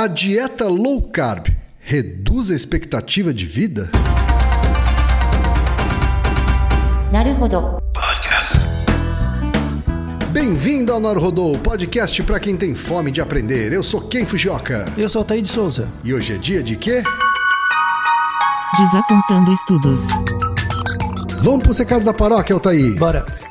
A dieta low carb reduz a expectativa de vida? Naruhodo. Podcast. Bem-vindo ao Naruhodo, podcast para quem tem fome de aprender. Eu sou Ken Fujioka. Eu sou Taí de Souza. E hoje é dia de quê? Desapontando estudos. Vamos pro recados da paróquia, Altaí. Bora.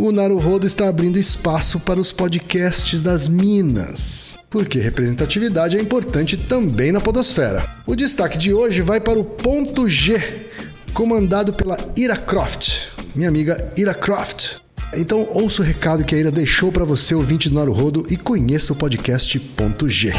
O Naruhodo está abrindo espaço para os podcasts das Minas, porque representatividade é importante também na podosfera. O destaque de hoje vai para o ponto G, comandado pela Ira Croft, minha amiga Ira Croft. Então ouça o recado que a Ira deixou para você, ouvinte do Naruhodo, e conheça o podcast Ponto G.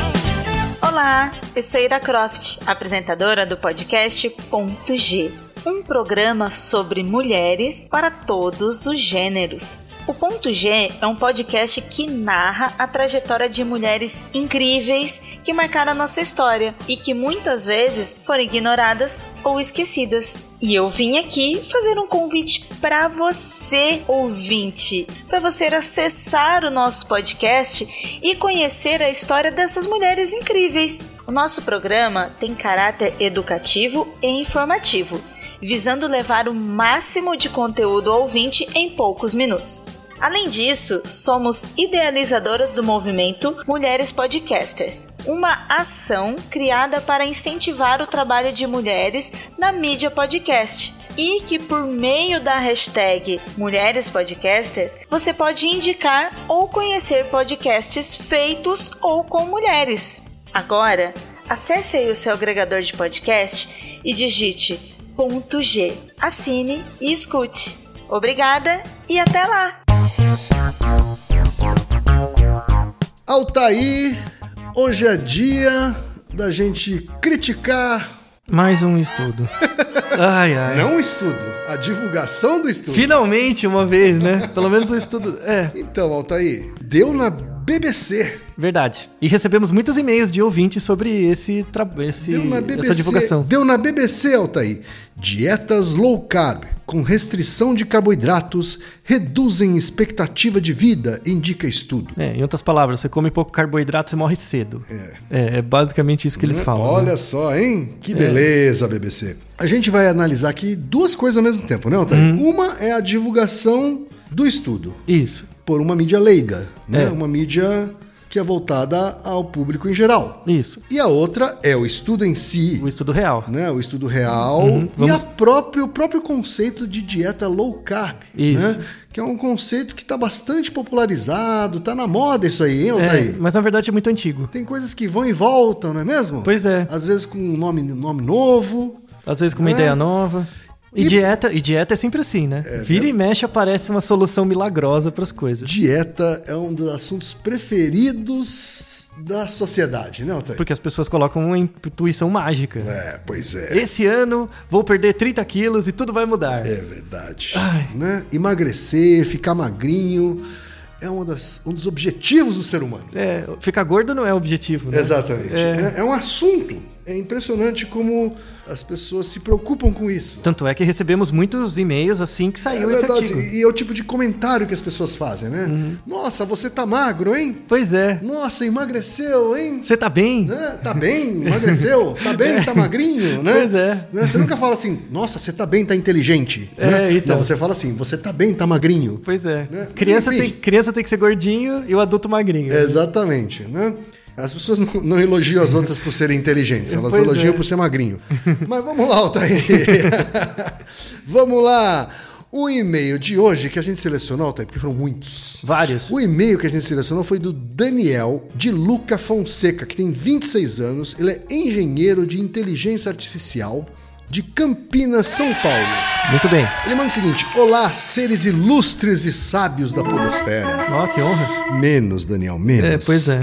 Olá, eu sou Ira Croft, apresentadora do podcast Ponto G, um programa sobre mulheres para todos os gêneros. O Ponto G é um podcast que narra a trajetória de mulheres incríveis que marcaram a nossa história e que muitas vezes foram ignoradas ou esquecidas. E eu vim aqui fazer um convite para você, ouvinte, para você acessar o nosso podcast e conhecer a história dessas mulheres incríveis. O nosso programa tem caráter educativo e informativo, visando levar o máximo de conteúdo ao ouvinte em poucos minutos. Além disso, somos idealizadoras do movimento Mulheres Podcasters, uma ação criada para incentivar o trabalho de mulheres na mídia podcast. E que por meio da hashtag Mulheres Podcasters você pode indicar ou conhecer podcasts feitos ou com mulheres. Agora, acesse aí o seu agregador de podcast e digite ponto G. Assine e escute. Obrigada e até lá! Altair, hoje é dia da gente criticar. Mais um estudo. Ai, ai. Não o estudo, a divulgação do estudo. Finalmente, uma vez, né? Pelo menos o estudo. É, Então, Altair, deu na BBC. verdade. E recebemos muitos e-mails de ouvintes sobre esse, esse Deu na BBC. essa divulgação. Deu na BBC, Altair. Dietas low carb com restrição de carboidratos reduzem expectativa de vida, indica estudo. É, em outras palavras, você come pouco carboidrato, você morre cedo. É, é basicamente isso que eles falam. Olha né? É. só, hein? Que beleza, BBC. A gente vai analisar aqui duas coisas ao mesmo tempo, né, Altair? Uhum. Uma é a divulgação do estudo. Isso. Por uma mídia leiga, né? É. Uma mídia que é voltada ao público em geral. Isso. E a outra é o estudo em si, O estudo real. né? O estudo real e Uhum. Vamos- a próprio, o próprio conceito de dieta low carb, Isso. né? Que é um conceito que está bastante popularizado, tá na moda isso aí, hein, É, Altair? mas na verdade é muito antigo. Tem coisas que vão e voltam, não é mesmo? Pois é. Às vezes com um nome, nome novo. Às vezes com uma É. ideia nova. E, E- dieta, e dieta é sempre assim, né? Vira e mexe aparece uma solução milagrosa para as coisas. Dieta é um dos assuntos preferidos da sociedade, né, Altair? Porque as pessoas colocam uma intuição mágica. É, pois é. Esse ano vou perder 30 quilos e tudo vai mudar. É verdade. Ai. Né? Emagrecer, ficar magrinho é uma das- um dos objetivos do ser humano. É, ficar gordo não é objetivo, né? Exatamente. É. né? É um assunto. É impressionante como as pessoas se preocupam com isso. Tanto é que recebemos muitos e-mails assim que É saiu esse verdade. artigo. Uhum. E é o tipo de comentário que as pessoas fazem, né? Nossa, você tá magro, hein? Pois é. Nossa, emagreceu, hein? Você tá bem? Né? Tá bem, emagreceu, tá bem, tá magrinho, né? Pois é. Né? Você nunca fala assim, nossa, você tá bem, tá inteligente. É, né? então. Não, você fala assim, você tá bem, tá magrinho. Pois é. Né? Criança, Enfim. tem, criança tem que ser gordinho e o adulto magrinho. Exatamente, né? As pessoas não, não elogiam as outras por serem inteligentes, elas Pois elogiam é. por ser magrinho. Mas vamos lá, Altair. vamos lá. O e-mail de hoje que a gente selecionou, Altair, porque foram muitos. Vários. O e-mail que a gente selecionou foi do Daniel de Luca Fonseca, que tem 26 anos, ele é engenheiro de inteligência artificial de Campinas, São Paulo. Muito bem. Ele manda o seguinte: Olá, seres ilustres e sábios da Podosfera. Ó, que honra. Menos, Daniel, menos. É, pois é.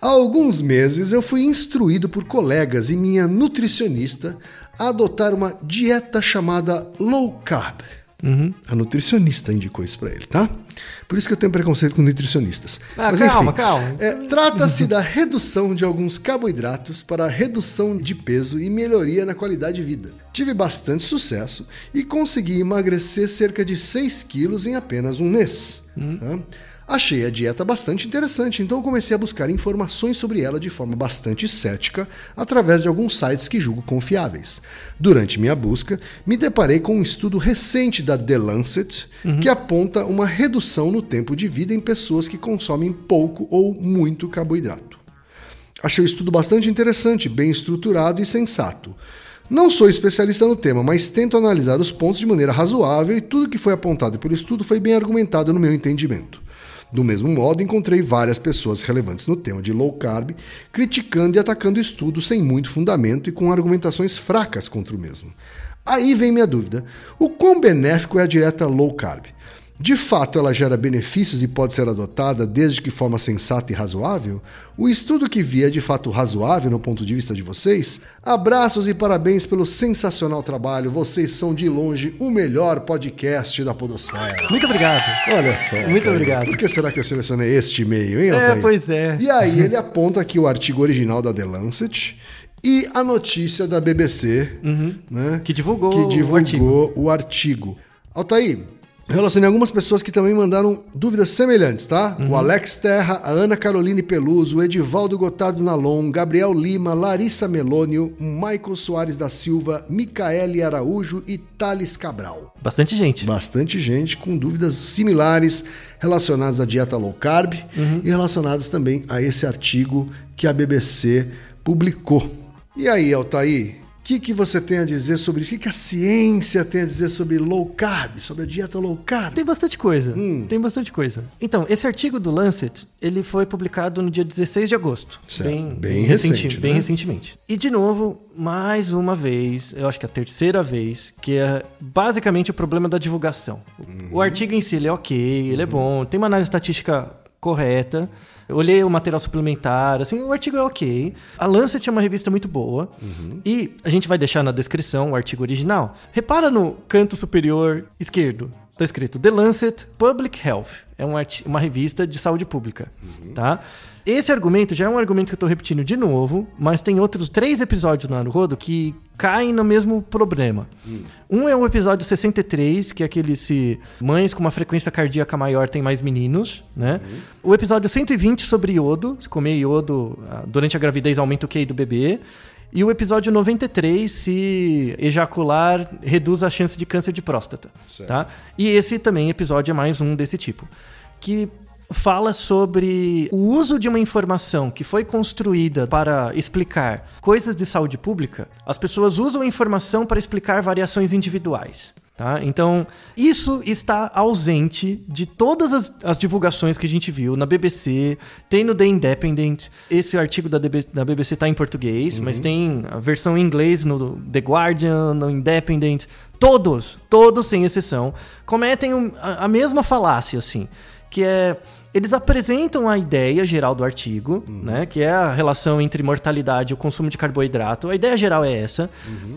Há alguns meses eu fui instruído por colegas e minha nutricionista a adotar uma dieta chamada low carb. A nutricionista indicou isso pra ele, tá? Por isso que eu tenho preconceito com nutricionistas. Ah, Mas, calma, enfim, calma. é, Trata-se da redução de alguns carboidratos para redução de peso e melhoria na qualidade de vida. Tive bastante sucesso e consegui emagrecer cerca de 6 quilos em apenas um mês. tá? Achei a dieta bastante interessante, então comecei a buscar informações sobre ela de forma bastante cética através de alguns sites que julgo confiáveis. Durante minha busca, me deparei com um estudo recente da The Lancet que aponta uma redução no tempo de vida em pessoas que consomem pouco ou muito carboidrato. Achei o estudo bastante interessante, bem estruturado e sensato. Não sou especialista no tema, mas tento analisar os pontos de maneira razoável e tudo que foi apontado pelo estudo foi bem argumentado no meu entendimento. Do mesmo modo, encontrei várias pessoas relevantes no tema de low carb criticando e atacando o estudo sem muito fundamento e com argumentações fracas contra o mesmo. Aí vem minha dúvida: o quão benéfico é a dieta low carb? De fato, ela gera benefícios e pode ser adotada desde que forma sensata e razoável? O estudo que vi é de fato razoável no ponto de vista de vocês? Abraços e parabéns pelo sensacional trabalho. Vocês são de longe o melhor podcast da Podosfera. Muito obrigado. Olha só. Muito cara. obrigado. Por que será que eu selecionei este e-mail, hein, É, Altair? pois é. E aí ele aponta aqui o artigo original da The Lancet e a notícia da BBC, né? Uhum. Que divulgou que o divulgou o artigo. Altair, relacionei algumas pessoas que também mandaram dúvidas semelhantes, tá? Uhum. O Alex Terra, a Ana Caroline Peluso, o Edivaldo Gotardo Nalon, Gabriel Lima, Larissa Melônio, Michael Soares da Silva, Micaele Araújo e Thales Cabral. Bastante gente. Bastante gente com dúvidas similares relacionadas à dieta low carb e relacionadas também a esse artigo que a BBC publicou. E aí, Altair, que, que você tem a dizer sobre isso? O que, que a ciência tem a dizer sobre low carb, sobre a dieta low carb? Tem bastante coisa. Hum. Tem bastante coisa. Então, esse artigo do Lancet, ele foi publicado no dia 16 de agosto. Certo. Bem, Bem recente, Bem né? recentemente. E, de novo, mais uma vez, eu acho que é a terceira vez, que é basicamente o problema da divulgação. Uhum. O artigo em si, ele é ok, ele é bom, tem uma análise estatística correta. Eu olhei o material suplementar, assim, o artigo é ok. A Lancet é uma revista muito boa. Uhum. E a gente vai deixar na descrição o artigo original. Repara no canto superior esquerdo. Tá escrito The Lancet Public Health. É um arti- uma revista de saúde pública, tá? Esse argumento já é um argumento que eu tô repetindo de novo, mas tem outros três episódios no Naruhodo que caem no mesmo problema. Um é o episódio 63, que é aquele se mães com uma frequência cardíaca maior têm mais meninos, né? O episódio 120 sobre iodo, se comer iodo ah, durante a gravidez aumenta o QI do bebê. E o episódio 93, se ejacular reduz a chance de câncer de próstata. Certo. Tá? E esse também episódio é mais um desse tipo. Que fala sobre o uso de uma informação que foi construída para explicar coisas de saúde pública. As pessoas usam a informação para explicar variações individuais. Tá? Então, isso está ausente de todas as, as divulgações que a gente viu na BBC, tem no The Independent. Esse artigo da, DB da BBC está em português, mas tem a versão em inglês no The Guardian, no Independent. Todos, todos sem exceção, cometem um- a, a mesma falácia, assim, que é eles apresentam a ideia geral do artigo, né, que é a relação entre mortalidade e o consumo de carboidrato. A ideia geral é essa.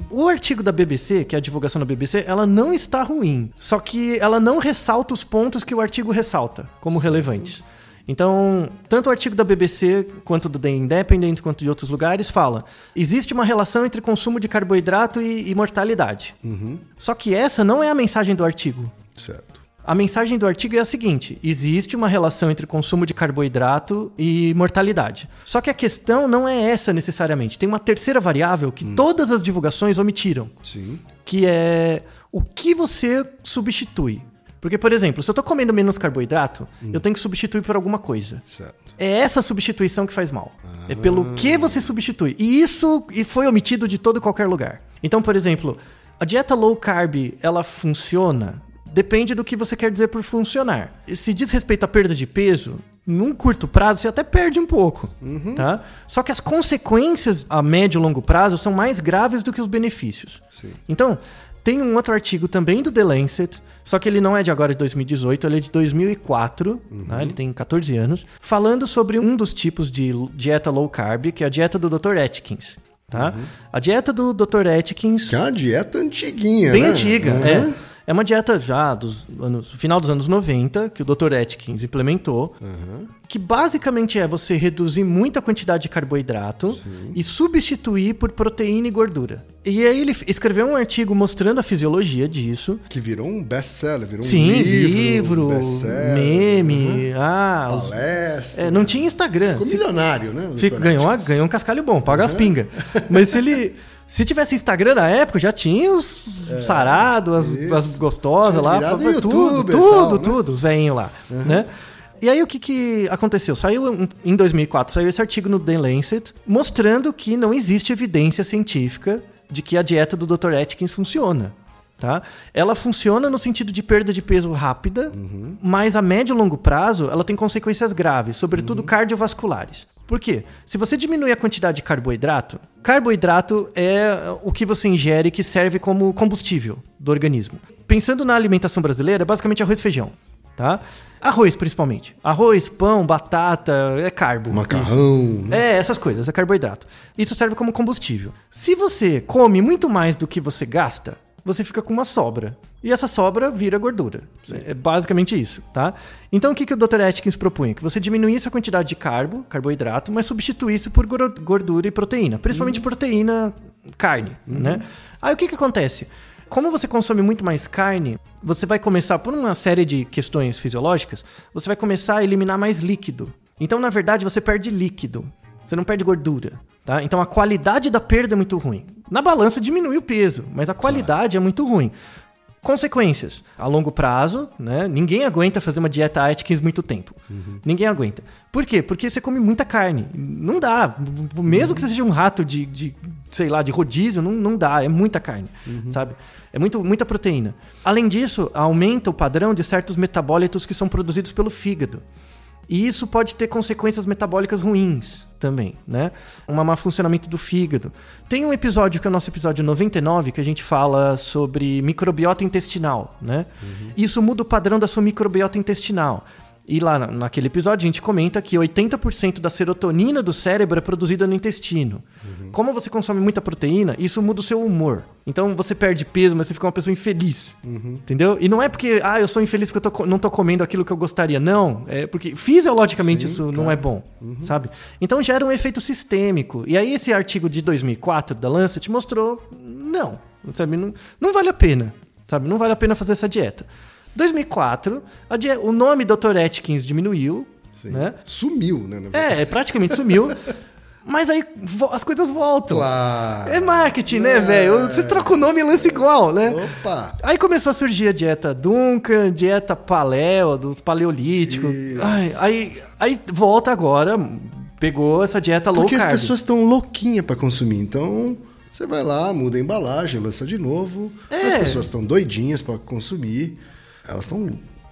O artigo da BBC, que é a divulgação da BBC, ela não está ruim, só que ela não ressalta os pontos que o artigo ressalta como relevantes. Então, tanto o artigo da BBC quanto do The Independent, quanto de outros lugares, fala: existe uma relação entre consumo de carboidrato e, e mortalidade. Só que essa não é a mensagem do artigo. Certo. A mensagem do artigo é a seguinte: existe uma relação entre consumo de carboidrato e mortalidade. Só que a questão não é essa necessariamente. Tem uma terceira variável que todas as divulgações omitiram, Sim. que é o que você substitui. Porque, por exemplo, se eu tô comendo menos carboidrato, eu tenho que substituir por alguma coisa. Certo. É essa substituição que faz mal. É pelo que você substitui. E isso foi omitido de todo e qualquer lugar. Então, por exemplo, a dieta low carb, ela funciona? Depende do que você quer dizer por funcionar. Se diz respeito à perda de peso, num curto prazo você até perde um pouco, tá? Só que as consequências a médio e longo prazo são mais graves do que os benefícios. Sim. Então, Tem um outro artigo também do The Lancet, só que ele não é de agora de 2018, ele é de 2004, né? ele tem 14 anos, falando sobre um dos tipos de dieta low carb, que é a dieta do Dr. Atkins. Tá? A dieta do Dr. Atkins Que é uma dieta antiguinha, bem né? antiga, Uhum. é. É uma dieta já dos anos, final dos anos 90, que o Dr. Atkins implementou, que basicamente é você reduzir muita quantidade de carboidrato e substituir por proteína e gordura. E aí ele escreveu um artigo mostrando a fisiologia disso. Que virou um best-seller, virou Sim, um livro, livro, best-seller, meme, ah, os- palestra. é, não tinha Instagram. Ficou milionário, né? ganhou, ganhou um cascalho bom, paga as pingas. Mas se ele. Se tivesse Instagram na época, já tinha os sarado, as, É, as gostosas lá, virado tudo, tudo, tal, né? tudo, os velhinhos lá, né? E aí o que, que aconteceu? Saiu em 2004, saiu esse artigo no The Lancet mostrando que não existe evidência científica de que a dieta do Dr. Atkins funciona. Tá? Ela funciona no sentido de perda de peso rápida, mas a médio e longo prazo ela tem consequências graves, sobretudo cardiovasculares. Por quê? Se você diminuir a quantidade de carboidrato, carboidrato é o que você ingere que serve como combustível do organismo. Pensando na alimentação brasileira, é basicamente arroz e feijão. Tá? Arroz, principalmente. Arroz, pão, batata, é carbo. Macarrão. É, essas coisas, é carboidrato. Isso serve como combustível. Se você come muito mais do que você gasta, você fica com uma sobra. E essa sobra vira gordura. É basicamente isso, tá? Então o que, que o Dr. Atkins propunha? Que você diminuísse a quantidade de carbo, carboidrato, mas substituísse por gor- gordura e proteína. Principalmente proteína, carne, né? Aí o que, que acontece? Como você consome muito mais carne, você vai começar, por uma série de questões fisiológicas, você vai começar a eliminar mais líquido. Então, na verdade, você perde líquido. Você não perde gordura. Tá? Então a qualidade da perda é muito ruim. Na balança diminui o peso, mas a qualidade é muito ruim. Consequências. A longo prazo, né? Ninguém aguenta fazer uma dieta Atkins muito tempo. Ninguém aguenta. Por quê? Porque você come muita carne. Não dá. Mesmo que você seja um rato de, de, sei lá, de rodízio, não, não dá. É muita carne, sabe? É muito, muita proteína. Além disso, aumenta o padrão de certos metabólitos que são produzidos pelo fígado. E isso pode ter consequências metabólicas ruins também, né? Um má funcionamento do fígado. Tem um episódio que é o nosso episódio 99 que a gente fala sobre microbiota intestinal, né? Isso muda o padrão da sua microbiota intestinal. E lá na- naquele episódio a gente comenta que 80% da serotonina do cérebro é produzida no intestino. Como você consome muita proteína, isso muda o seu humor. Então você perde peso, mas você fica uma pessoa infeliz. Entendeu? E não é porque, ah, eu sou infeliz porque eu tô não tô comendo aquilo que eu gostaria. Não. É porque fisiologicamente Sim, isso não é bom. Sabe? Então gera um efeito sistêmico. E aí esse artigo de 2004 da Lancet mostrou, não. Sabe? Não, não vale a pena. Sabe? Não vale a pena fazer essa dieta. 2004, a die- o nome Dr. Atkins diminuiu. Sim. Né? Sumiu, né? É, praticamente sumiu. Mas aí as coisas voltam. Claro. É marketing, né, É. velho? Você troca o nome e lança igual, né? Opa! Aí começou a surgir a dieta Duncan, dieta Paleo, dos paleolíticos. Ai, aí, aí volta agora, pegou essa dieta low Porque as carb. pessoas estão louquinhas pra consumir. Então, você vai lá, muda a embalagem, lança de novo. É. As pessoas estão doidinhas pra consumir. Elas estão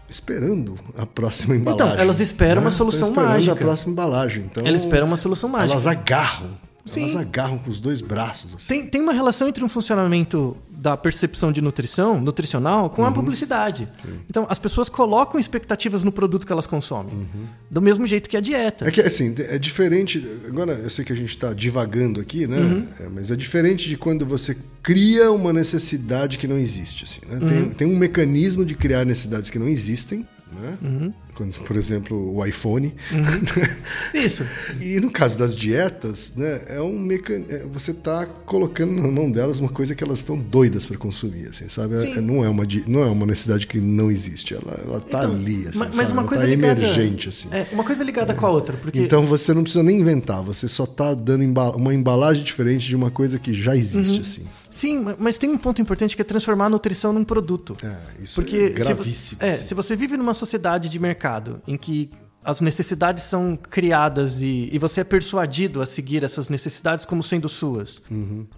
esperando a próxima embalagem. Então, elas esperam uma Tão solução esperando mágica. a próxima embalagem. Então, Elas esperam uma solução mágica. Elas agarram. Sim. Elas agarram com os dois braços. Assim. Tem, tem uma relação entre um funcionamento da percepção de nutrição, nutricional, com a publicidade. Então, as pessoas colocam expectativas no produto que elas consomem. Do mesmo jeito que a dieta. É que assim, é diferente. Agora, eu sei que a gente está divagando aqui, né? Uhum. É, mas é diferente de quando você cria uma necessidade que não existe. Assim, né? Uhum. tem, tem um mecanismo de criar necessidades que não existem. Né? Uhum. Quando, por exemplo, o iPhone. Isso. e no caso das dietas, né, é um mecan... é, você está colocando na mão delas uma coisa que elas estão doidas para consumir, assim, sabe? É- Sim. não, é uma, não é uma necessidade que não existe. Ela, ela tá Então, ali, assim, ma- sabe? mas uma ela coisa tá ligada, emergente, assim. É, uma coisa ligada com a outra, porque Então você não precisa nem inventar, você só tá dando uma embalagem diferente de uma coisa que já existe, Uhum. assim. Sim, ma- mas tem um ponto importante que é transformar a nutrição num produto. É, isso Porque é se vo- gravíssimo. é, assim. se você vive numa sociedade de mercado em que as necessidades são criadas e, e você é persuadido a seguir essas necessidades como sendo suas.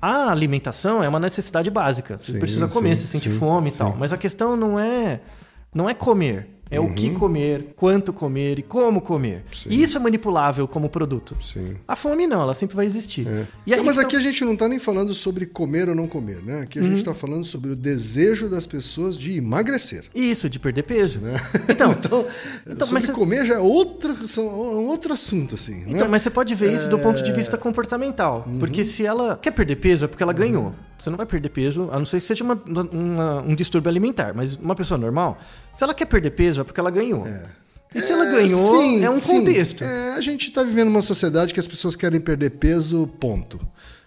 A alimentação é uma necessidade básica. Você Uhum. Sim, precisa comer, sim, você sente sim, fome e tal. Mas a questão não é Não é comer. É o que comer, quanto comer e como comer. Sim. E isso é manipulável como produto. Sim. A fome não, ela sempre vai existir. É. E aí Não, mas que aqui a gente não está nem falando sobre comer ou não comer, né? Aqui a Uhum. gente está falando sobre o desejo das pessoas de emagrecer. Isso, de perder peso. Então, Então, Então, sobre mas comer já é outro, é um outro assunto, assim. Então, né? mas você pode ver isso do ponto de É. vista comportamental. Uhum. Porque se ela quer perder peso, é porque ela ganhou. Você não vai perder peso, a não ser que seja uma- uma- um distúrbio alimentar. Mas uma pessoa normal, se ela quer perder peso, é porque ela ganhou. E se ela É, ganhou, sim, é um sim. contexto. É, a gente está vivendo uma sociedade que as pessoas querem perder peso, ponto.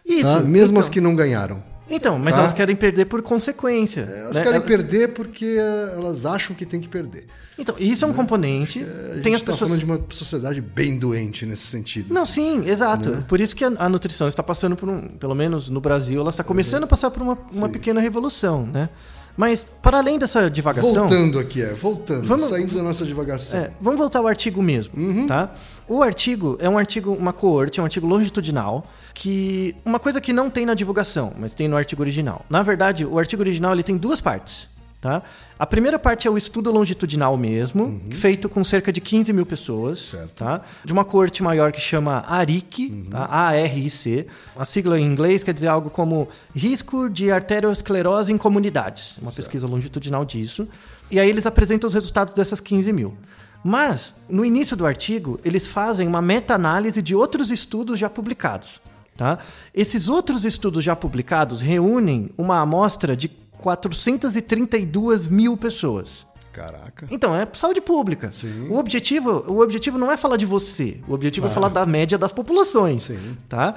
Isso. Tá? Mesmo então, as que não ganharam. Então, mas Tá? elas querem perder por consequência. Elas né? querem Elas- perder porque elas acham que tem que perder. Então, isso é um componente. A Tem gente as está pessoas. falando de uma sociedade bem doente nesse sentido. Não, sim, exato. Né? Por isso que a, a nutrição está passando por um, pelo menos no Brasil, ela está começando a passar por uma, uma pequena revolução, né? Mas, para além dessa divagação. Voltando aqui, é, voltando, Vamos- saindo da nossa divagação. É, vamos voltar ao artigo mesmo, Uhum. tá? O artigo é um artigo, uma coorte, é um artigo longitudinal, que uma coisa que não tem na divulgação, mas tem no artigo original. Na verdade, o artigo original ele tem duas partes, tá? A primeira parte é o estudo longitudinal mesmo, feito com cerca de 15 mil pessoas, Uhum. Certo. tá? De uma coorte maior que chama ARIC, Uhum. tá? A-R-I-C. A sigla em inglês quer dizer algo como risco de arteriosclerose em comunidades. Uma pesquisa longitudinal disso. E aí eles apresentam os resultados dessas 15 mil. Mas, no início do artigo, eles fazem uma meta-análise de outros estudos já publicados. Tá? Esses outros estudos já publicados reúnem uma amostra de 432 mil pessoas. Caraca. Então, é saúde pública. Sim. O objetivo, o objetivo não é falar de você. O objetivo é falar da média das populações. Sim. Tá?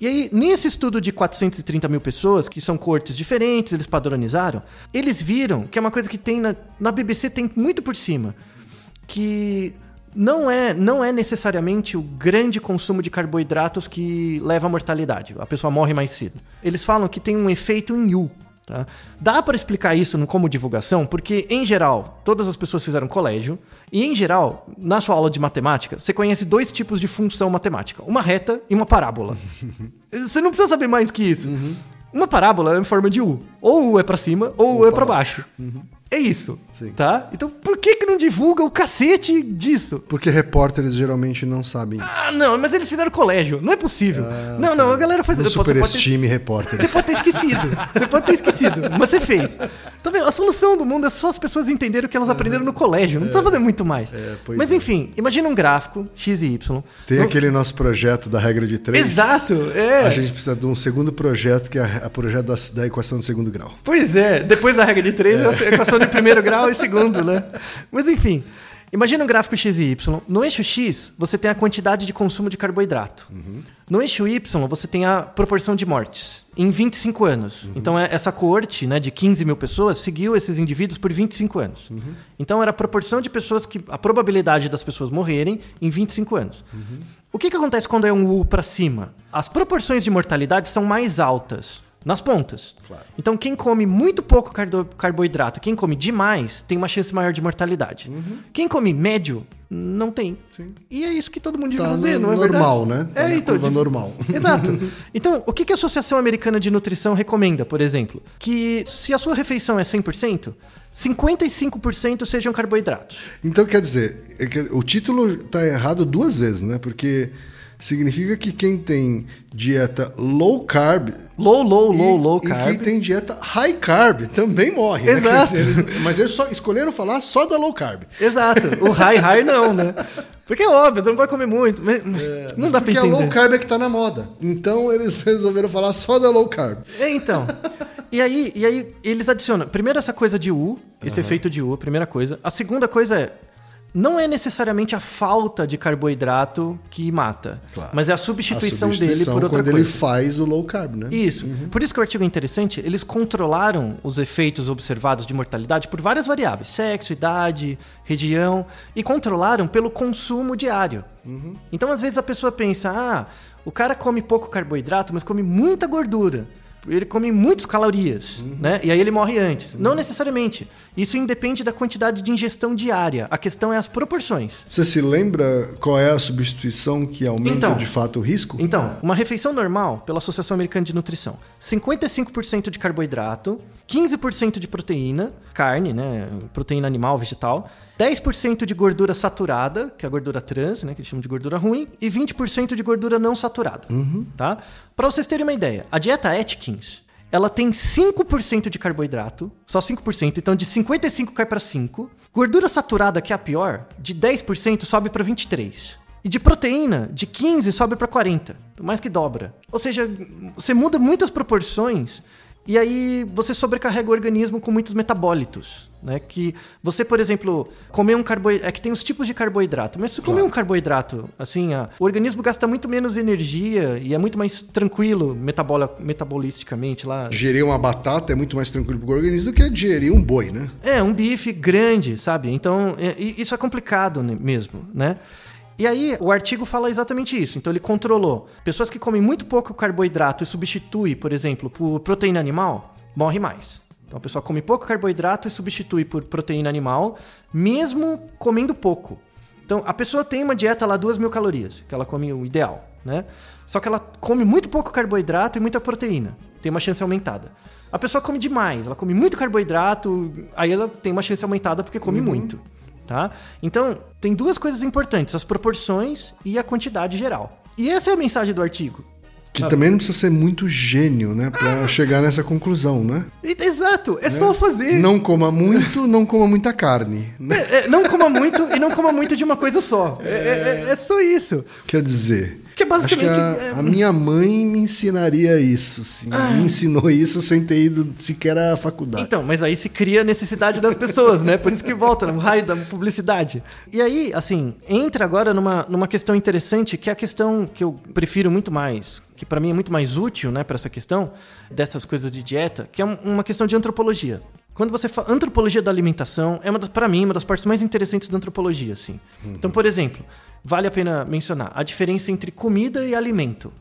E aí, nesse estudo de 430 mil pessoas, que são cortes diferentes, eles padronizaram, eles viram que é uma coisa que tem na, na BBC, tem muito por cima, que não é, não é necessariamente o grande consumo de carboidratos que leva à mortalidade. A pessoa morre mais cedo. Eles falam que tem um efeito em U. Tá? Dá para explicar isso como divulgação, porque, em geral, todas as pessoas fizeram colégio, e, em geral, na sua aula de matemática, você conhece dois tipos de função matemática: uma reta e uma parábola. você não precisa saber mais que isso. Uma parábola é em forma de U. Ou o é para cima, ou o U é para baixo. É isso. Sim. Tá? Então, por que, que não divulga o cacete disso? Porque repórteres geralmente não sabem. Ah, não, mas eles fizeram colégio. Não é possível. não, não, a galera faz Não pode ter- superestime Você repórteres. pode ter esquecido. Você pode ter esquecido. Mas você fez. Tá vendo? A solução do mundo é só as pessoas entenderem o que elas aprenderam no colégio. Não precisa fazer muito mais. pois Mas é. enfim, imagina um gráfico, X e Y. Tem No- aquele nosso projeto da regra de três. Exato, é. A gente precisa de um segundo projeto, que é a projeto da, da equação de segundo grau. Pois é, depois da regra de três, é. a equação de primeiro grau e segundo, né? Mas enfim, imagina um gráfico x e y. No eixo x, você tem a quantidade de consumo de carboidrato. No eixo y, você tem a proporção de mortes em 25 anos. Então, é- essa coorte né, de 15 mil pessoas seguiu esses indivíduos por 25 anos. Então, era a proporção de pessoas que. a probabilidade das pessoas morrerem em 25 anos. O que, que acontece quando é um U para cima? As proporções de mortalidade são mais altas nas pontas. Claro. Então, quem come muito pouco carboidrato, quem come demais, tem uma chance maior de mortalidade. Quem come médio, não tem. Uhum. Sim. E é isso que todo mundo devia Tá fazer, no- não é normal, verdade? né? É, na então, curva de- normal. Exato. Então, o que a Associação Americana de Nutrição recomenda, por exemplo? Que se a sua refeição é 100%, 55% sejam carboidratos. Então, quer dizer, é que o título está errado duas vezes, né? Porque significa que quem tem dieta low carb. Low, low, low, e, low E carb. quem tem dieta high carb também morre. né? Exato. Dizer, eles- mas eles só escolheram falar só da low carb. Exato. O high, high não, né? Porque é óbvio, você não vai comer muito. mas- não dá pra Porque a entender. low carb é que tá na moda. Então eles resolveram falar só da low carb. É, então. E aí, e aí eles adicionam, primeiro essa coisa de U, esse efeito de U, a primeira coisa. A segunda coisa é, não é necessariamente a falta de carboidrato que mata, Claro. mas é a A substituição, substituição dele por outra quando coisa. ele faz o low carb, né? Isso. Por isso que o artigo é interessante. Eles controlaram os efeitos observados de mortalidade por várias variáveis: sexo, idade, região, e controlaram pelo consumo diário. Então, às vezes, a pessoa pensa: ah, o cara come pouco carboidrato, mas come muita gordura. Ele come muitas calorias, Uhum. né? E aí ele morre antes. Não necessariamente. Isso independe da quantidade de ingestão diária. A questão é as proporções. Você se lembra qual é a substituição que aumenta Então. de fato o risco? Então, uma refeição normal, pela Associação Americana de Nutrição, 55% de carboidrato, 15% de proteína, carne, né, proteína animal, vegetal, 10% de gordura saturada, que é a gordura trans, né, que eles chamam de gordura ruim, e 20% de gordura não saturada, tá? Para vocês terem uma ideia, a dieta Atkins, ela tem 5% de carboidrato, só 5%, então de 55 cai para 5. Gordura saturada, que é a pior, de 10% sobe para 23. E de proteína, de 15 sobe para 40, mais que dobra. Ou seja, você muda muitas proporções e aí você sobrecarrega o organismo com muitos metabólitos, né? Que você, por exemplo, comer um carboidrato, é que tem os tipos de carboidrato, mas se você comer um carboidrato, assim, a- o organismo gasta muito menos energia e é muito mais tranquilo metabola, metabolisticamente lá. Gerir uma batata é muito mais tranquilo pro organismo do que digerir um boi, né? É, um bife grande, sabe? Então, é, isso é complicado né, mesmo, né? E aí, o artigo fala exatamente isso. Então, ele controlou. Pessoas que comem muito pouco carboidrato e substitui, por exemplo, por proteína animal, morre mais. Então, a pessoa come pouco carboidrato e substitui por proteína animal, mesmo comendo pouco. Então, a pessoa tem uma dieta lá, 2 mil calorias, que ela come o ideal, né? Só que ela come muito pouco carboidrato e muita proteína. Tem uma chance aumentada. A pessoa come demais, ela come muito carboidrato, aí ela tem uma chance aumentada porque come muito, tá? Então, tem duas coisas importantes, as proporções e a quantidade geral. E essa é a mensagem do artigo. Que também não precisa ser muito gênio, né? Pra chegar nessa conclusão, né? Exato, é só fazer. Não coma muito, não coma muita carne. Né? É, é, não coma muito e não coma muito de uma coisa só. É, é- é- é só isso. Quer dizer. Que basicamente acho que é- a, a minha mãe me ensinaria isso, sim. Me ensinou isso sem ter ido sequer à faculdade. Então, mas aí se cria a necessidade das pessoas, né? Por isso que volta no raio da publicidade. E aí, assim, entra agora numa, numa questão interessante, que é a questão que eu prefiro muito mais, que pra mim é muito mais útil, né, para essa questão dessas coisas de dieta, que é um- uma questão de antropologia. Quando você fala antropologia da alimentação, é uma para mim uma das partes mais interessantes da antropologia, assim. Então, por exemplo, vale a pena mencionar a diferença entre comida e alimento.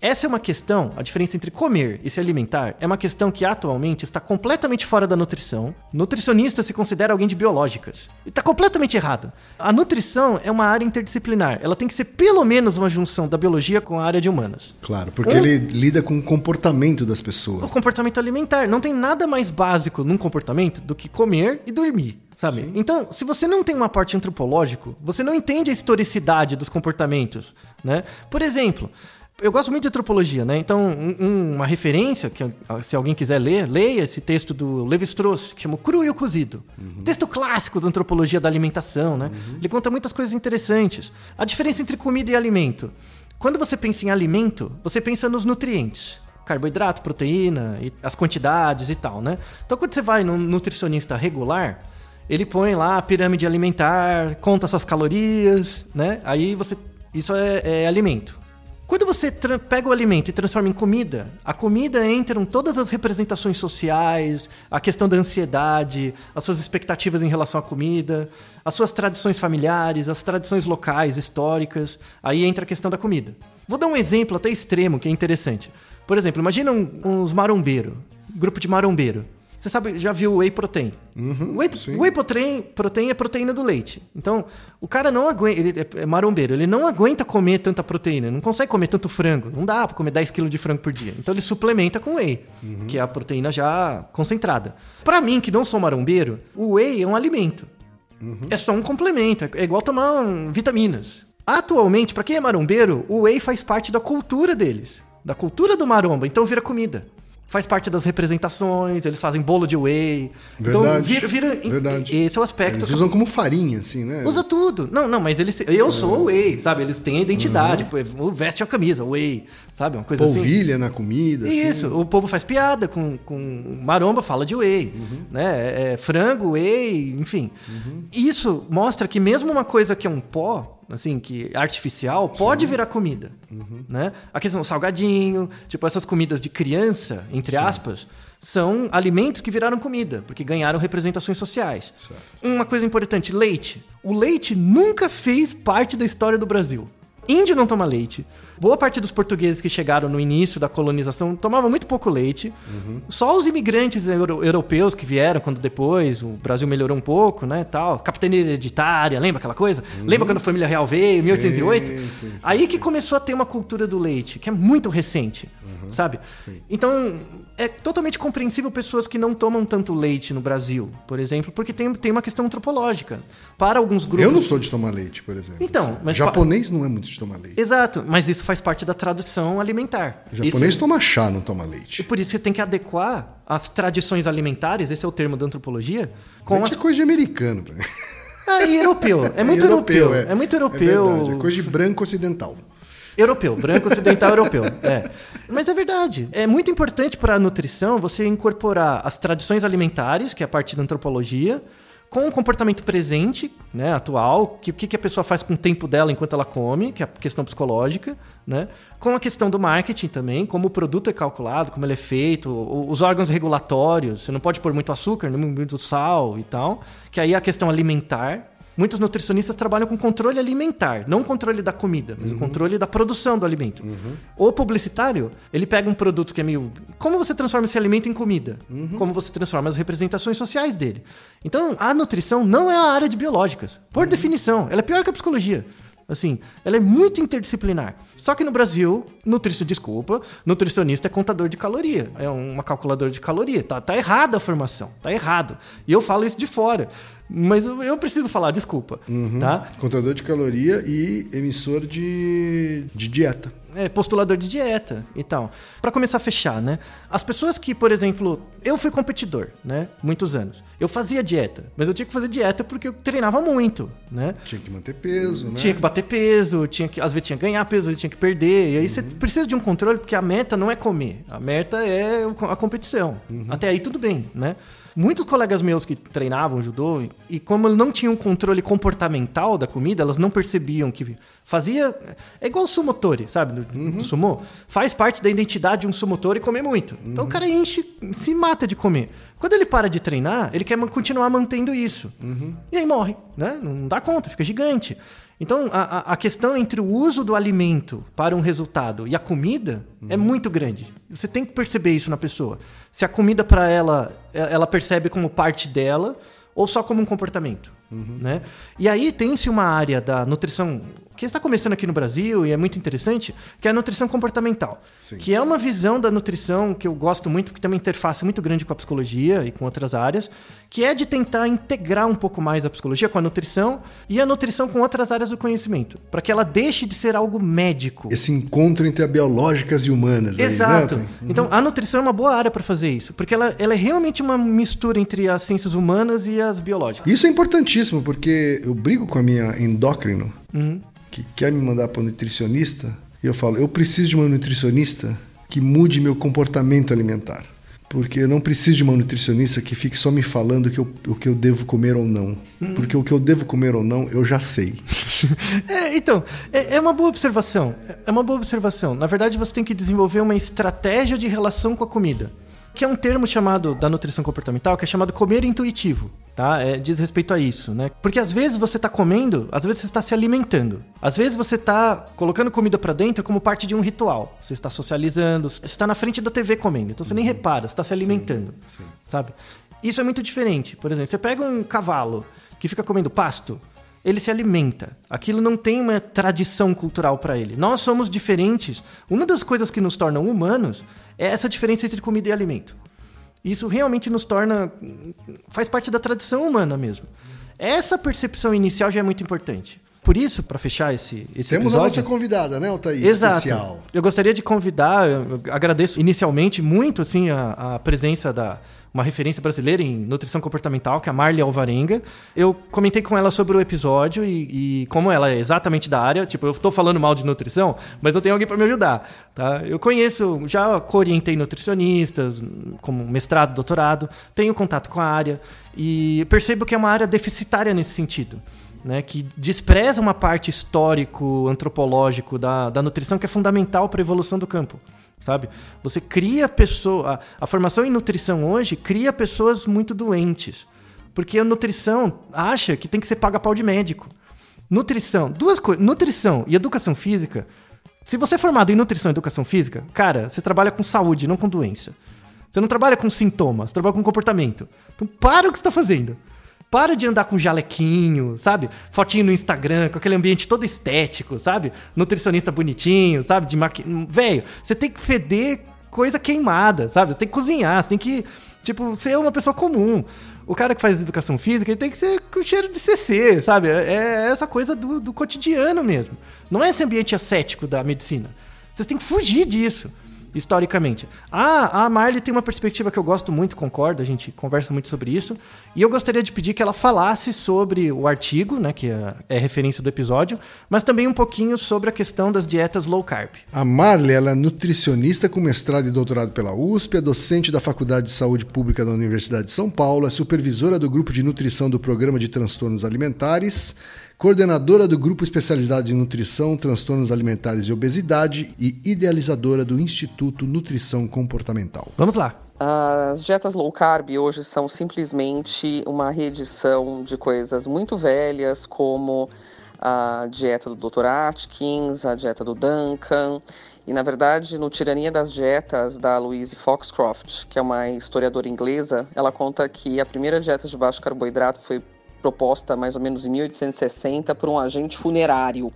Essa é uma questão, a diferença entre comer e se alimentar, é uma questão que atualmente está completamente fora da nutrição. Nutricionista se considera alguém de biológicas. E está completamente errado. A nutrição é uma área interdisciplinar. Ela tem que ser pelo menos uma junção da biologia com a área de humanas. Claro, porque Um- ele lida com o comportamento das O pessoas. comportamento alimentar. Não tem nada mais básico num comportamento do que comer e dormir. Sabe? Então, se você não tem um aporte antropológico, você não entende a historicidade dos comportamentos, né? Por exemplo, eu gosto muito de antropologia, né? Então, um- um- uma referência, que se alguém quiser ler, leia esse texto do Levi-Strauss, que chama Cru e o Cozido. Texto clássico da antropologia da alimentação, né? Ele conta muitas coisas interessantes. A diferença entre comida e alimento. Quando você pensa em alimento, você pensa nos nutrientes carboidrato, proteína, as quantidades e tal, né? Então, quando você vai num nutricionista regular, ele põe lá a pirâmide alimentar, conta suas calorias, né? Aí você. Isso é, é alimento. Quando você pega o alimento e transforma em comida, a comida entram todas as representações sociais, a questão da ansiedade, as suas expectativas em relação à comida, as suas tradições familiares, as tradições locais, históricas. Aí entra a questão da comida. Vou dar um exemplo até extremo que é interessante. Por exemplo, imagina uns marombeiros, grupo de marombeiro. Você sabe, já viu o whey protein? whey, sim. whey protein, protein é proteína do leite. Então, o cara não aguenta, ele é- é marombeiro, ele não aguenta comer tanta proteína, não consegue comer tanto frango, não dá pra comer 10 kg de frango por dia. Então ele suplementa com whey, que é a proteína já concentrada. Pra mim, que não sou marombeiro, o whey é um alimento. É só um complemento, é igual tomar um, vitaminas. Atualmente, pra quem é marombeiro, o whey faz parte da cultura deles, da cultura do maromba, então vira comida. Faz parte das representações, eles fazem bolo de whey. Então Verdade. vira, vira verdade. esse é o aspecto. Eles eu- usam como farinha, assim, né? Usa tudo. Não, não, mas eles. Eu sou o Whey, sabe? Eles têm a identidade. pô, Veste a camisa, Whey, sabe? Uma coisa assim. Polvilha na comida. assim. Isso, o povo faz piada com, com maromba, fala de whey, né? É, é frango, whey, enfim. Isso mostra que mesmo uma coisa que é um pó, assim, que artificial, pode virar comida, né? A questão do salgadinho, tipo essas comidas de criança, entre aspas, são alimentos que viraram comida, porque ganharam representações sociais. Uma coisa importante, leite. O leite nunca fez parte da história do Brasil. Índio não toma leite. Boa parte dos portugueses que chegaram no início da colonização tomavam muito pouco leite. Só os imigrantes euro- europeus que vieram quando depois o Brasil melhorou um pouco, né, tal. Capitania hereditária, lembra aquela coisa? Lembra quando a família real veio, em 1808? sim, sim, Aí que começou a ter uma cultura do leite, que é muito recente, sabe? Então, é totalmente compreensível pessoas que não tomam tanto leite no Brasil, por exemplo, porque tem, tem uma questão antropológica. Para alguns grupos... Eu não sou de tomar leite, por exemplo. Então, mas- Japonês não é muito de tomar leite. Exato, mas isso faz parte da tradução alimentar. Japonês Isso- toma chá, não toma E leite. por isso você tem que adequar as tradições alimentares, esse é o termo da antropologia, com leite as... é coisa de americano pra mim. Ah, e europeu. É muito europeu. É, muito europeu. É verdade, é coisa de branco ocidental. Europeu, branco ocidental europeu. É. Mas é verdade. É muito importante para a nutrição você incorporar as tradições alimentares, que é a parte da antropologia, com o comportamento presente, né, atual, que o que a pessoa faz com o tempo dela enquanto ela come, que é a questão psicológica, né, com a questão do marketing também, como o produto é calculado, como ele é feito, os órgãos regulatórios, você não pode pôr muito açúcar, muito sal e tal, que aí é a questão alimentar. Muitos nutricionistas trabalham com controle alimentar, não controle da comida, mas o controle da produção do alimento. O publicitário, ele pega um produto que é meio. Como você transforma esse alimento em comida? Como você transforma as representações sociais dele? Então, a nutrição não é a área de biológicas, por definição. Ela é pior que a psicologia. Assim, ela é muito interdisciplinar. Só que no Brasil, nutricionista, desculpa, nutricionista é contador de caloria, é uma calculadora de caloria. Tá, tá errada a formação, tá errado. E eu falo isso de fora. Mas eu, preciso falar, desculpa. Tá? Contador de caloria e emissor de, de dieta. é, postulador de dieta e tal. Pra começar a fechar, né? As pessoas que, por exemplo, eu fui competidor, né? Muitos anos. Eu fazia dieta, mas eu tinha que fazer dieta porque eu treinava muito, né? Tinha que manter peso, né? Tinha que bater peso, tinha que, às vezes tinha que ganhar peso, às vezes tinha que perder. E aí você precisa de um controle, porque a meta não é comer. A meta é a competição. Até aí tudo bem, né? Muitos colegas meus que treinavam judô, e como não tinham controle comportamental da comida, elas não percebiam que fazia. É igual o sumotori, sabe? Do, do sumô. Faz parte da identidade de um sumotori comer muito. Então o cara enche, se mata de comer. Quando ele para de treinar, ele quer continuar mantendo isso. E aí morre, né? Não dá conta, fica gigante. Então, a, a- questão entre o uso do alimento para um resultado e a comida é muito grande. Você tem que perceber isso na pessoa. Se a comida para ela, ela percebe como parte dela ou só como um comportamento. Né? E aí tem-se uma área da nutrição que está começando aqui no Brasil e é muito interessante, que é a nutrição comportamental. Sim. Que é uma visão da nutrição que eu gosto muito, porque tem uma interface muito grande com a psicologia e com outras áreas, que é de tentar integrar um pouco mais a psicologia com a nutrição e a nutrição com outras áreas do conhecimento, para que ela deixe de ser algo médico. Esse encontro entre a biológicas e humanas. aí, né, Exato. Tony? então, a nutrição é uma boa área para fazer isso, porque ela, ela é realmente uma mistura entre as ciências humanas e as biológicas. Isso é importantíssimo, porque eu brigo com a minha endócrino, Uhum. Que quer me mandar para nutricionista, e eu falo, eu preciso de uma nutricionista que mude meu comportamento alimentar. Porque eu não preciso de uma nutricionista que fique só me falando o que eu, o que eu devo comer ou não. Uhum. Porque o que eu devo comer ou não, eu já sei. É, então, é, é uma boa observação. É uma boa observação. Na verdade, você tem que desenvolver uma estratégia de relação com a comida. Que é um termo chamado da nutrição comportamental, que é chamado comer intuitivo, tá? É, diz respeito a isso, né? Porque às vezes você está comendo, às vezes você está se alimentando. Às vezes você está colocando comida para dentro como parte de um ritual. Você está socializando, você está na frente da TV comendo, então você nem repara, você está se alimentando, sabe? Isso é muito diferente. Por exemplo, você pega um cavalo que fica comendo pasto, ele se alimenta. Aquilo não tem uma tradição cultural para ele. Nós somos diferentes. Uma das coisas que nos tornam humanos é essa diferença entre comida e alimento. Isso realmente nos torna. faz parte da tradição humana mesmo. Essa percepção inicial já é muito importante. Por isso, para fechar esse, esse Temos a episódio. nossa convidada, né, Altair? Exato. Especial. Eu gostaria de convidar, eu agradeço inicialmente muito assim a, a presença da uma referência brasileira em nutrição comportamental, que é a Marli Alvarenga. Eu comentei com ela sobre o episódio e, e como ela é exatamente da área, tipo, eu estou falando mal de nutrição, mas eu tenho alguém para me ajudar, tá? Eu conheço, já orientei nutricionistas, como mestrado, doutorado, tenho contato com a área e percebo que é uma área deficitária nesse sentido né, que despreza uma parte histórico, antropológico da, da nutrição que é fundamental para a evolução do campo, sabe? Você cria pessoa, a, a formação em nutrição hoje cria pessoas muito doentes, porque a nutrição acha que tem que ser paga pau de médico. Nutrição, duas coisas. Nutrição e educação física. Se você é formado em nutrição e educação física, cara, você trabalha com saúde, não com doença. Você não trabalha com sintomas, você trabalha com comportamento. Então para o que você está fazendo. Para de andar com jalequinho, sabe? Fotinho no Instagram, com aquele ambiente todo estético, sabe? Nutricionista bonitinho, sabe? De maqui... Velho, você tem que feder coisa queimada, sabe? Você tem que cozinhar, você tem que, tipo, ser uma pessoa comum. O cara que faz educação física, ele tem que ser com cheiro de CC, sabe? É é essa coisa do, do cotidiano mesmo. Não é esse ambiente ascético da medicina. Vocês têm que fugir disso historicamente. Ah, a Marley tem uma perspectiva que eu gosto muito, concordo, a gente conversa muito sobre isso. E eu gostaria de pedir que ela falasse sobre o artigo, né, que é, é referência do episódio, mas também um pouquinho sobre a questão das dietas low carb. A Marley ela é nutricionista com mestrado e doutorado pela USP, é docente da Faculdade de Saúde Pública da Universidade de São Paulo, é supervisora do grupo de nutrição do Programa de Transtornos Alimentares coordenadora do Grupo Especializado em Nutrição, Transtornos Alimentares e Obesidade e idealizadora do Instituto Nutrição Comportamental. Vamos lá. As dietas low carb hoje são simplesmente uma reedição de coisas muito velhas, como a dieta do Dr. Atkins, a dieta do Duncan. E, na verdade, no Tirania das Dietas, da Louise Foxcroft, que é uma historiadora inglesa, ela conta que a primeira dieta de baixo carboidrato foi proposta mais ou menos em 1860 por um agente funerário.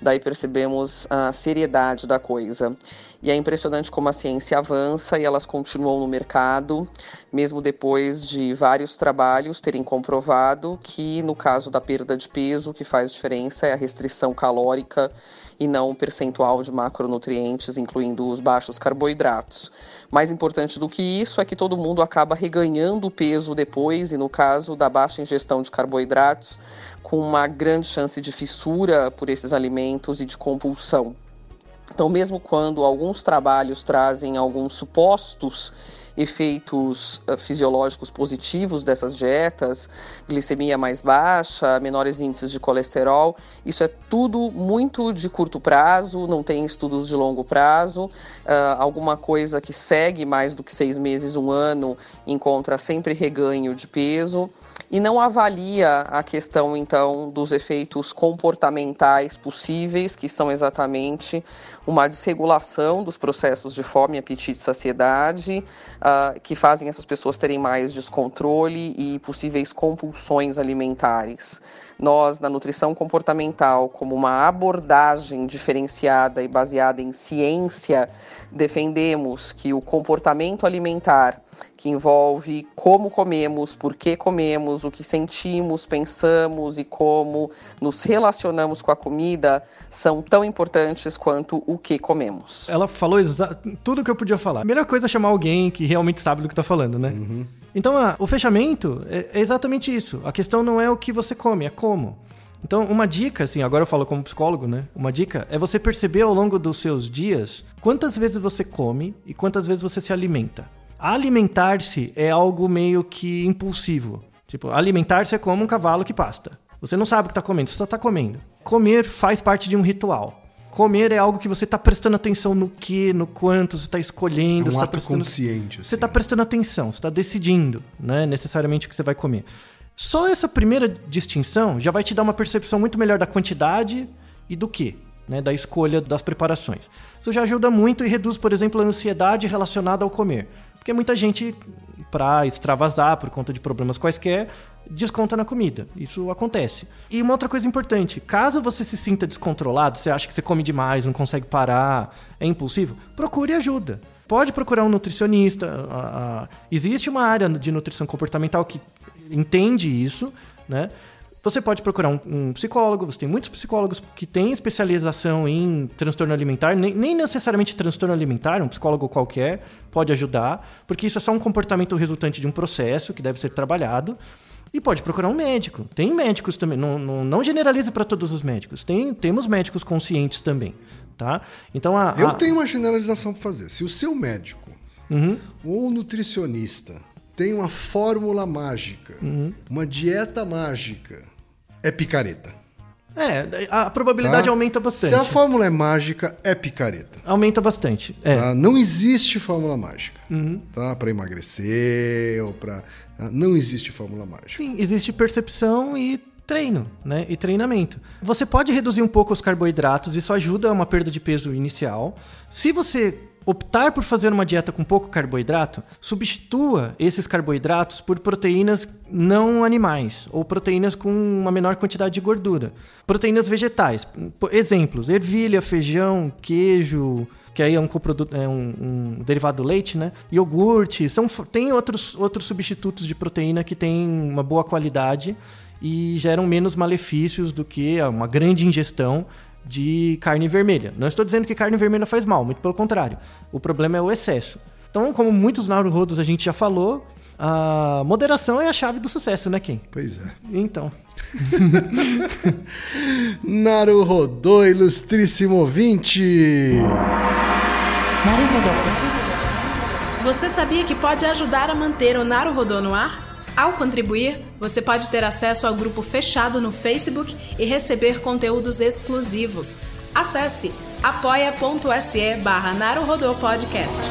Daí percebemos a seriedade da coisa. E é impressionante como a ciência avança e elas continuam no mercado, mesmo depois de vários trabalhos terem comprovado que, no caso da perda de peso, o que faz diferença é a restrição calórica e não o percentual de macronutrientes, incluindo os baixos carboidratos. Mais importante do que isso é que todo mundo acaba reganhando peso depois, e no caso da baixa ingestão de carboidratos, com uma grande chance de fissura por esses alimentos e de compulsão. Então, mesmo quando alguns trabalhos trazem alguns supostos efeitos uh, fisiológicos positivos dessas dietas, glicemia mais baixa, menores índices de colesterol. Isso é tudo muito de curto prazo, não tem estudos de longo prazo. Uh, alguma coisa que segue mais do que seis meses, um ano, encontra sempre reganho de peso e não avalia a questão então dos efeitos comportamentais possíveis, que são exatamente uma desregulação dos processos de fome, apetite e saciedade, uh, que fazem essas pessoas terem mais descontrole e possíveis compulsões alimentares. Nós, na nutrição comportamental, como uma abordagem diferenciada e baseada em ciência, defendemos que o comportamento alimentar, que envolve como comemos, por que comemos, o que sentimos, pensamos e como nos relacionamos com a comida, são tão importantes quanto o que comemos. Ela falou tudo o que eu podia falar. A melhor coisa é chamar alguém que realmente sabe do que está falando, né? Uhum. Então, a, o fechamento é, é exatamente isso. A questão não é o que você come, é como. Então, uma dica, assim, agora eu falo como psicólogo, né? Uma dica é você perceber ao longo dos seus dias quantas vezes você come e quantas vezes você se alimenta. Alimentar-se é algo meio que impulsivo. Tipo, alimentar-se é como um cavalo que pasta. Você não sabe o que está comendo, você só está comendo. Comer faz parte de um ritual. Comer é algo que você está prestando atenção no que, no quanto, você está escolhendo. É um você tá ato prestando... consciente. Assim. Você está prestando atenção, você está decidindo, né, necessariamente o que você vai comer. Só essa primeira distinção já vai te dar uma percepção muito melhor da quantidade e do que, né, da escolha das preparações. Isso já ajuda muito e reduz, por exemplo, a ansiedade relacionada ao comer. Porque muita gente, para extravasar por conta de problemas quaisquer, desconta na comida. Isso acontece. E uma outra coisa importante: caso você se sinta descontrolado, você acha que você come demais, não consegue parar, é impulsivo, procure ajuda. Pode procurar um nutricionista. existe uma área de nutrição comportamental que entende isso, né? Você pode procurar um, um, psicólogo, você tem muitos psicólogos que têm especialização em transtorno alimentar, nem, nem, necessariamente transtorno alimentar, um psicólogo qualquer pode ajudar, porque isso é só um comportamento resultante de um processo que deve ser trabalhado. E pode procurar um médico. Tem médicos também. Não, não, não generalize para todos os médicos. Tem, temos médicos conscientes também. Tá? Então a, a... Eu tenho uma generalização para fazer. Se o seu médico uhum. ou nutricionista tem uma fórmula mágica, uhum. uma dieta mágica, é picareta. É, a probabilidade tá? aumenta bastante. Se a fórmula é mágica, é picareta. Aumenta bastante. É. Tá? Não existe fórmula mágica. Uhum. Tá? Para emagrecer ou para. Não existe fórmula mágica. Sim, existe percepção e treino, né? E treinamento. Você pode reduzir um pouco os carboidratos, isso ajuda a uma perda de peso inicial. Se você optar por fazer uma dieta com pouco carboidrato, substitua esses carboidratos por proteínas não animais ou proteínas com uma menor quantidade de gordura. Proteínas vegetais. Exemplos: ervilha, feijão, queijo, que aí é um, é um, um derivado do leite, né? Iogurte, são, tem outros, outros substitutos de proteína que têm uma boa qualidade e geram menos malefícios do que uma grande ingestão de carne vermelha. Não estou dizendo que carne vermelha faz mal, muito pelo contrário. O problema é o excesso. Então, como muitos naruhodos a gente já falou, a moderação é a chave do sucesso, né, Kim? Pois é. Então. Naruhodô, ilustríssimo ouvinte! Naruhodo. Você sabia que pode ajudar a manter o Naruhodô no ar? Ao contribuir, você pode ter acesso ao grupo fechado no Facebook e receber conteúdos exclusivos. Acesse apoia.se barra Podcast.